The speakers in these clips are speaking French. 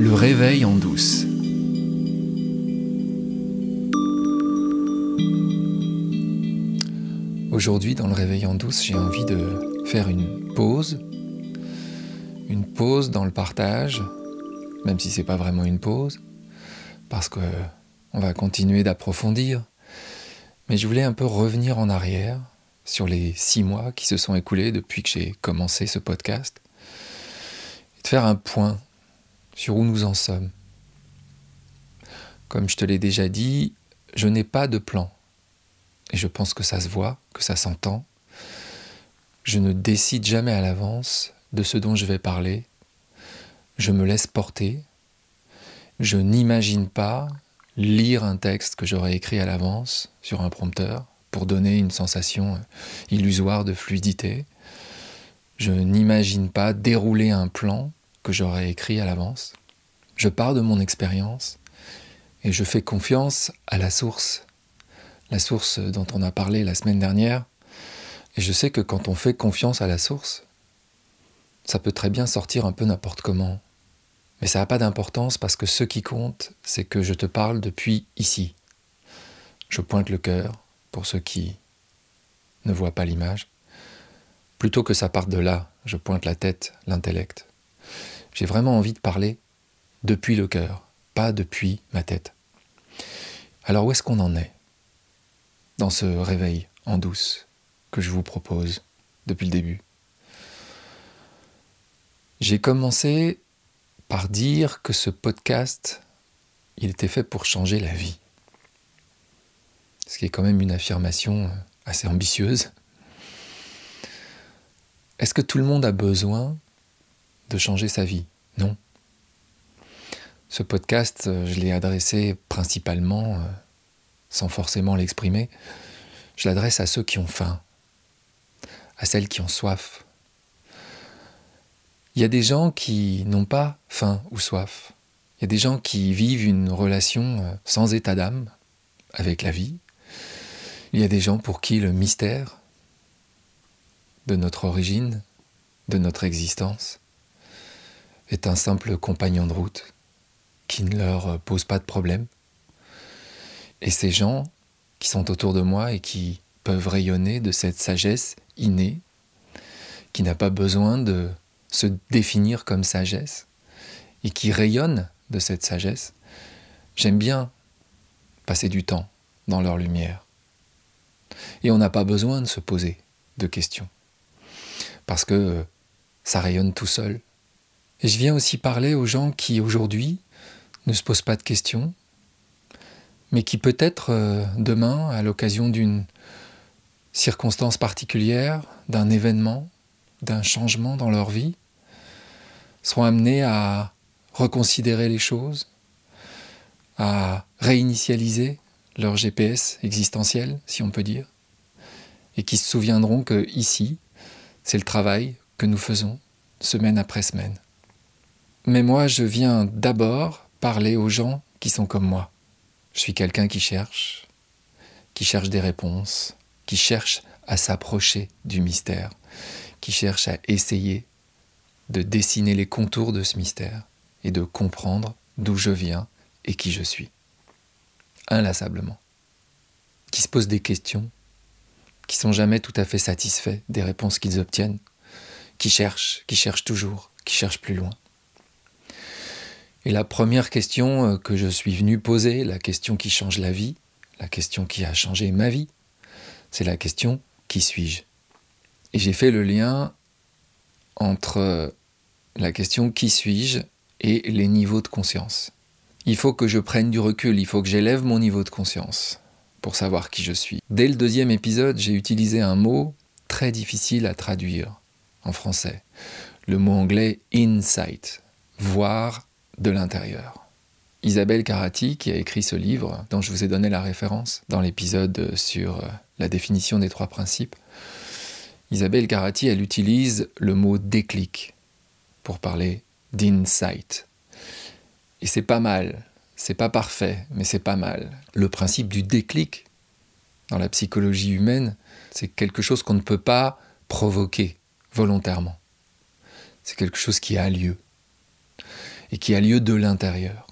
Le réveil en douce. Aujourd'hui, dans le réveil en douce, j'ai envie de faire une pause. Une pause dans le partage, même si c'est pas vraiment une pause, parce que on va continuer d'approfondir. Mais je voulais un peu revenir en arrière sur les six mois qui se sont écoulés depuis que j'ai commencé ce podcast, et de faire un point sur où nous en sommes. Comme je te l'ai déjà dit, je n'ai pas de plan. Et je pense que ça se voit, que ça s'entend. Je ne décide jamais à l'avance de ce dont je vais parler. Je me laisse porter. Je n'imagine pas lire un texte que j'aurais écrit à l'avance sur un prompteur pour donner une sensation illusoire de fluidité. Je n'imagine pas dérouler un plan que j'aurais écrit à l'avance. Je pars de mon expérience et je fais confiance à la source, la source dont on a parlé la semaine dernière. Et je sais que quand on fait confiance à la source, ça peut très bien sortir un peu n'importe comment. Mais ça n'a pas d'importance parce que ce qui compte, c'est que je te parle depuis ici. Je pointe le cœur pour ceux qui ne voient pas l'image. Plutôt que ça parte de là, je pointe la tête, l'intellect. J'ai vraiment envie de parler depuis le cœur, pas depuis ma tête. Alors où est-ce qu'on en est dans ce réveil en douce que je vous propose depuis le début? J'ai commencé par dire que ce podcast, il était fait pour changer la vie. Ce qui est quand même une affirmation assez ambitieuse. Est-ce que tout le monde a besoin de changer sa vie. Non. Ce podcast, euh, je l'ai adressé principalement, euh, sans forcément l'exprimer, je l'adresse à ceux qui ont faim, à celles qui ont soif. Il y a des gens qui n'ont pas faim ou soif. Il y a des gens qui vivent une relation euh, sans état d'âme avec la vie. Il y a des gens pour qui le mystère de notre origine, de notre existence, est un simple compagnon de route qui ne leur pose pas de problème. Et ces gens qui sont autour de moi et qui peuvent rayonner de cette sagesse innée, qui n'a pas besoin de se définir comme sagesse, et qui rayonne de cette sagesse, j'aime bien passer du temps dans leur lumière. Et on n'a pas besoin de se poser de questions, parce que ça rayonne tout seul, et je viens aussi parler aux gens qui aujourd'hui ne se posent pas de questions, mais qui peut-être euh, demain, à l'occasion d'une circonstance particulière, d'un événement, d'un changement dans leur vie, seront amenés à reconsidérer les choses, à réinitialiser leur GPS existentiel, si on peut dire, et qui se souviendront que ici, c'est le travail que nous faisons semaine après semaine. Mais moi, je viens d'abord parler aux gens qui sont comme moi. Je suis quelqu'un qui cherche, qui cherche des réponses, qui cherche à s'approcher du mystère, qui cherche à essayer de dessiner les contours de ce mystère et de comprendre d'où je viens et qui je suis. Inlassablement. Qui se posent des questions, qui sont jamais tout à fait satisfaits des réponses qu'ils obtiennent, qui cherchent, qui cherchent toujours, qui cherchent plus loin. Et la première question euh, que je suis venu poser, la question qui change la vie, la question qui a changé ma vie, c'est la question qui suis-je? Et j'ai fait le lien entre euh, la question qui suis-je? et les niveaux de conscience. Il faut que je prenne du recul, il faut que j'élève mon niveau de conscience pour savoir qui je suis. Dès le deuxième épisode, j'ai utilisé un mot très difficile à traduire en français. Le mot anglais insight, voir de l'intérieur. Isabelle Carati, qui a écrit ce livre, dont je vous ai donné la référence dans l'épisode sur euh, la définition des trois principes, Isabelle Carati, elle utilise le mot déclic pour parler d'insight. Et c'est pas mal, c'est pas parfait, mais c'est pas mal. Le principe du déclic dans la psychologie humaine, c'est quelque chose qu'on ne peut pas provoquer volontairement. C'est quelque chose qui a lieu. Et qui a lieu de l'intérieur.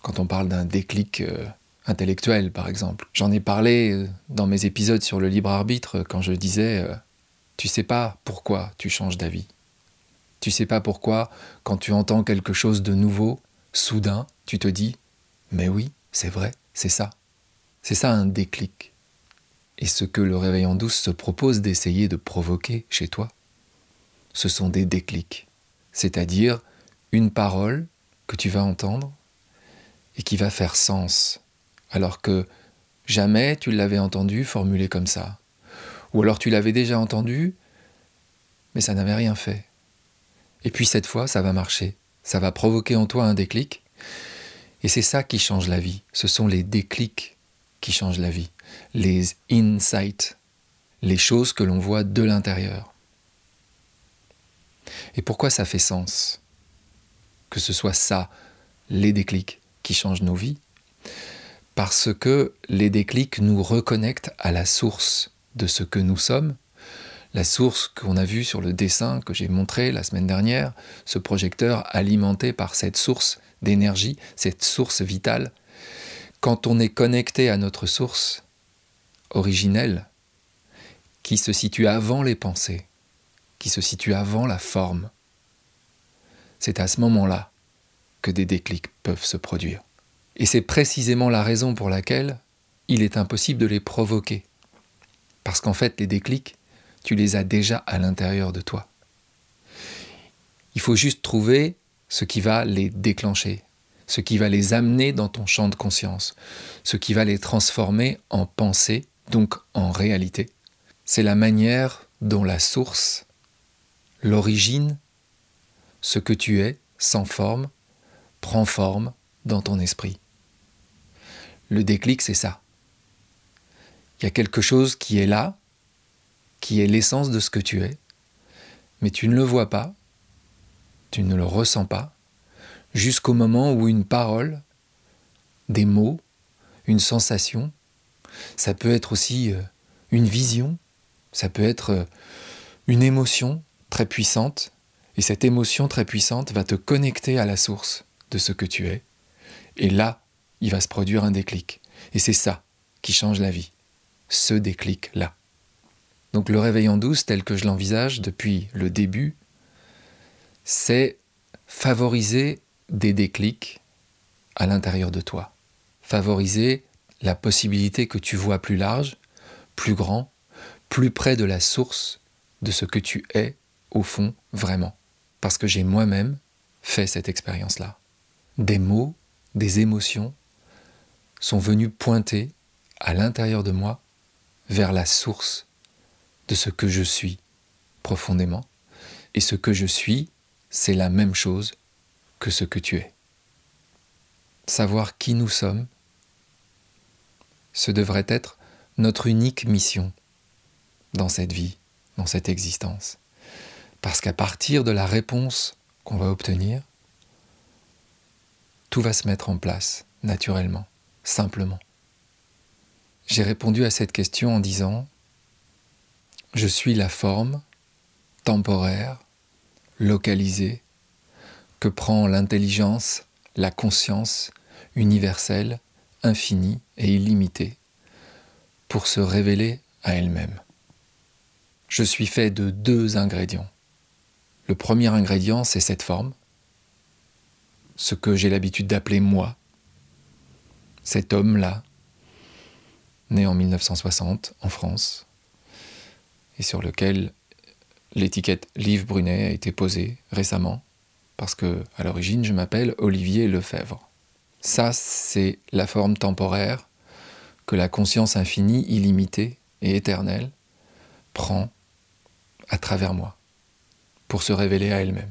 Quand on parle d'un déclic euh, intellectuel, par exemple. J'en ai parlé euh, dans mes épisodes sur le libre arbitre quand je disais euh, Tu sais pas pourquoi tu changes d'avis. Tu sais pas pourquoi, quand tu entends quelque chose de nouveau, soudain, tu te dis Mais oui, c'est vrai, c'est ça. C'est ça un déclic. Et ce que le réveil en douce se propose d'essayer de provoquer chez toi, ce sont des déclics. C'est-à-dire une parole que tu vas entendre et qui va faire sens, alors que jamais tu l'avais entendu formulé comme ça. Ou alors tu l'avais déjà entendu, mais ça n'avait rien fait. Et puis cette fois, ça va marcher, ça va provoquer en toi un déclic, et c'est ça qui change la vie, ce sont les déclics qui changent la vie, les insights, les choses que l'on voit de l'intérieur. Et pourquoi ça fait sens? Que ce soit ça, les déclics, qui changent nos vies, parce que les déclics nous reconnectent à la source de ce que nous sommes, la source qu'on a vue sur le dessin que j'ai montré la semaine dernière, ce projecteur alimenté par cette source d'énergie, cette source vitale. Quand on est connecté à notre source originelle, qui se situe avant les pensées, qui se situe avant la forme, c'est à ce moment-là que des déclics peuvent se produire. Et c'est précisément la raison pour laquelle il est impossible de les provoquer. Parce qu'en fait, les déclics, tu les as déjà à l'intérieur de toi. Il faut juste trouver ce qui va les déclencher, ce qui va les amener dans ton champ de conscience, ce qui va les transformer en pensée, donc en réalité. C'est la manière dont la source, l'origine, ce que tu es, sans forme, prend forme dans ton esprit. Le déclic, c'est ça. Il y a quelque chose qui est là, qui est l'essence de ce que tu es, mais tu ne le vois pas, tu ne le ressens pas, jusqu'au moment où une parole, des mots, une sensation, ça peut être aussi euh, une vision, ça peut être euh, une émotion très puissante, et cette émotion très puissante va te connecter à la source de ce que tu es. Et là, il va se produire un déclic. Et c'est ça qui change la vie. Ce déclic-là. Donc le réveil en douce, tel que je l'envisage depuis le début, c'est favoriser des déclics à l'intérieur de toi. Favoriser la possibilité que tu vois plus large, plus grand, plus près de la source de ce que tu es au fond vraiment. Parce que j'ai moi-même fait cette expérience-là des mots, des émotions sont venus pointer à l'intérieur de moi vers la source de ce que je suis profondément. Et ce que je suis, c'est la même chose que ce que tu es. Savoir qui nous sommes, ce devrait être notre unique mission dans cette vie, dans cette existence. Parce qu'à partir de la réponse qu'on va obtenir, tout va se mettre en place, naturellement, simplement. J'ai répondu à cette question en disant Je suis la forme temporaire, localisée, que prend l'intelligence, la conscience universelle, infinie et illimitée, pour se révéler à elle-même. Je suis fait de deux ingrédients. Le premier ingrédient, c'est cette forme, ce que j'ai l'habitude d'appeler moi, cet homme-là, né en 1960 en France, et sur lequel l'étiquette Livre Brunet a été posée récemment, parce que à l'origine je m'appelle Olivier Lefebvre. Ça, c'est la forme temporaire que la conscience infinie, illimitée et éternelle prend à travers moi pour se révéler à elle-même.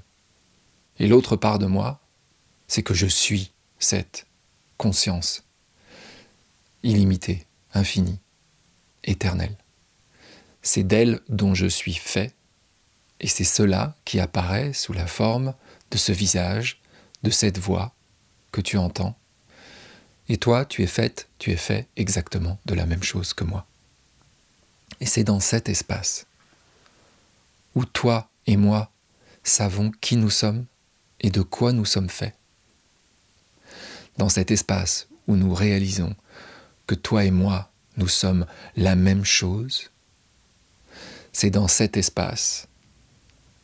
Et l'autre part de moi, c'est que je suis cette conscience illimitée, infinie, éternelle. C'est d'elle dont je suis fait, et c'est cela qui apparaît sous la forme de ce visage, de cette voix que tu entends. Et toi, tu es faite, tu es fait exactement de la même chose que moi. Et c'est dans cet espace où toi et moi savons qui nous sommes et de quoi nous sommes faits. Dans cet espace où nous réalisons que toi et moi, nous sommes la même chose, c'est dans cet espace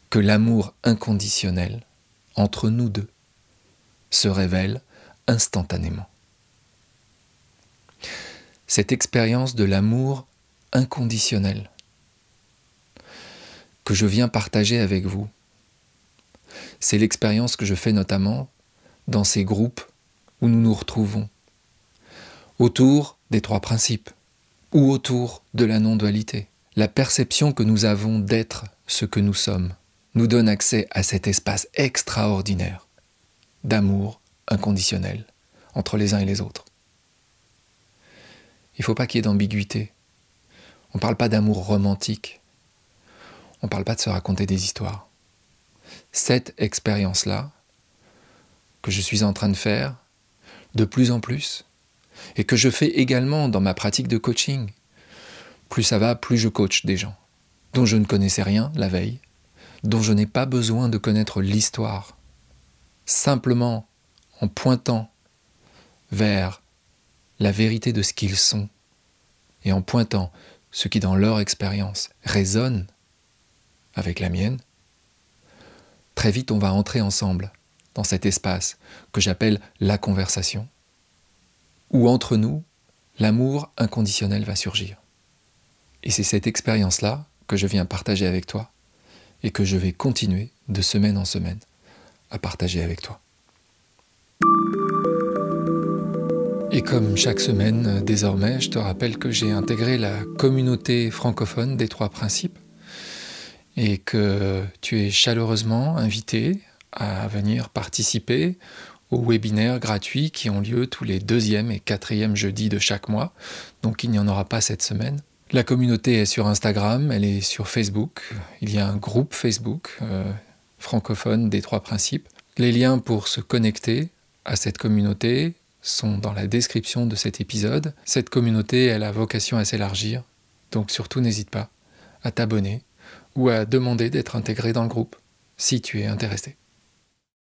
que l'amour inconditionnel entre nous deux se révèle instantanément. Cette expérience de l'amour inconditionnel que je viens partager avec vous, c'est l'expérience que je fais notamment dans ces groupes où nous nous retrouvons, autour des trois principes, ou autour de la non-dualité. La perception que nous avons d'être ce que nous sommes nous donne accès à cet espace extraordinaire d'amour inconditionnel entre les uns et les autres. Il ne faut pas qu'il y ait d'ambiguïté. On ne parle pas d'amour romantique. On ne parle pas de se raconter des histoires. Cette expérience-là, que je suis en train de faire, de plus en plus, et que je fais également dans ma pratique de coaching. Plus ça va, plus je coach des gens dont je ne connaissais rien la veille, dont je n'ai pas besoin de connaître l'histoire. Simplement en pointant vers la vérité de ce qu'ils sont et en pointant ce qui dans leur expérience résonne avec la mienne, très vite on va entrer ensemble dans cet espace que j'appelle la conversation où entre nous, l'amour inconditionnel va surgir. Et c'est cette expérience-là que je viens partager avec toi et que je vais continuer de semaine en semaine à partager avec toi. Et comme chaque semaine, désormais, je te rappelle que j'ai intégré la communauté francophone des trois principes et que tu es chaleureusement invité à venir participer aux webinaires gratuits qui ont lieu tous les deuxième et quatrième jeudis de chaque mois. Donc il n'y en aura pas cette semaine. La communauté est sur Instagram, elle est sur Facebook. Il y a un groupe Facebook euh, francophone des trois principes. Les liens pour se connecter à cette communauté sont dans la description de cet épisode. Cette communauté, elle a vocation à s'élargir. Donc surtout n'hésite pas à t'abonner ou à demander d'être intégré dans le groupe si tu es intéressé.